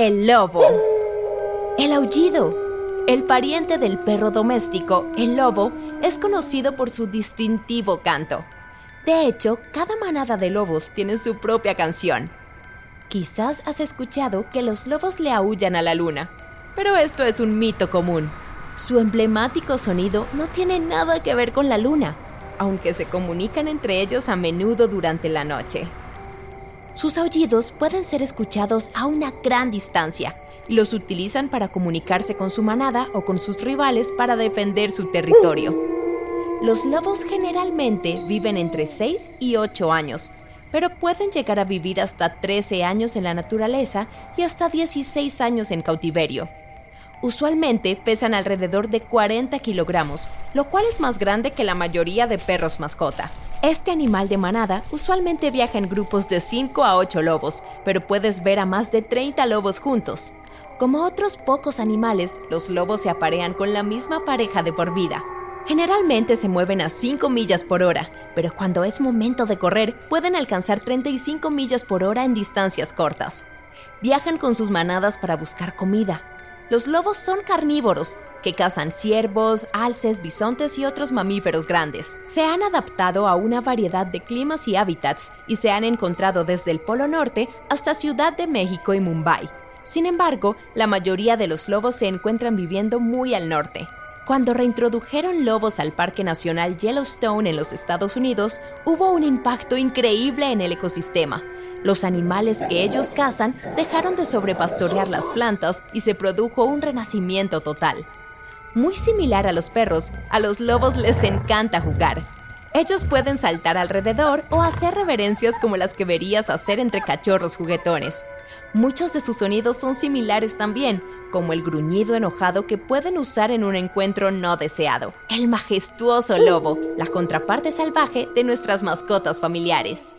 El lobo. El aullido. El pariente del perro doméstico, el lobo, es conocido por su distintivo canto. De hecho, cada manada de lobos tiene su propia canción. Quizás has escuchado que los lobos le aullan a la luna, pero esto es un mito común. Su emblemático sonido no tiene nada que ver con la luna, aunque se comunican entre ellos a menudo durante la noche. Sus aullidos pueden ser escuchados a una gran distancia los utilizan para comunicarse con su manada o con sus rivales para defender su territorio. Los lobos generalmente viven entre 6 y 8 años, pero pueden llegar a vivir hasta 13 años en la naturaleza y hasta 16 años en cautiverio. Usualmente pesan alrededor de 40 kilogramos, lo cual es más grande que la mayoría de perros mascota. Este animal de manada usualmente viaja en grupos de 5 a 8 lobos, pero puedes ver a más de 30 lobos juntos. Como otros pocos animales, los lobos se aparean con la misma pareja de por vida. Generalmente se mueven a 5 millas por hora, pero cuando es momento de correr pueden alcanzar 35 millas por hora en distancias cortas. Viajan con sus manadas para buscar comida. Los lobos son carnívoros, que cazan ciervos, alces, bisontes y otros mamíferos grandes. Se han adaptado a una variedad de climas y hábitats y se han encontrado desde el Polo Norte hasta Ciudad de México y Mumbai. Sin embargo, la mayoría de los lobos se encuentran viviendo muy al norte. Cuando reintrodujeron lobos al Parque Nacional Yellowstone en los Estados Unidos, hubo un impacto increíble en el ecosistema. Los animales que ellos cazan dejaron de sobrepastorear las plantas y se produjo un renacimiento total. Muy similar a los perros, a los lobos les encanta jugar. Ellos pueden saltar alrededor o hacer reverencias como las que verías hacer entre cachorros juguetones. Muchos de sus sonidos son similares también, como el gruñido enojado que pueden usar en un encuentro no deseado. El majestuoso lobo, la contraparte salvaje de nuestras mascotas familiares.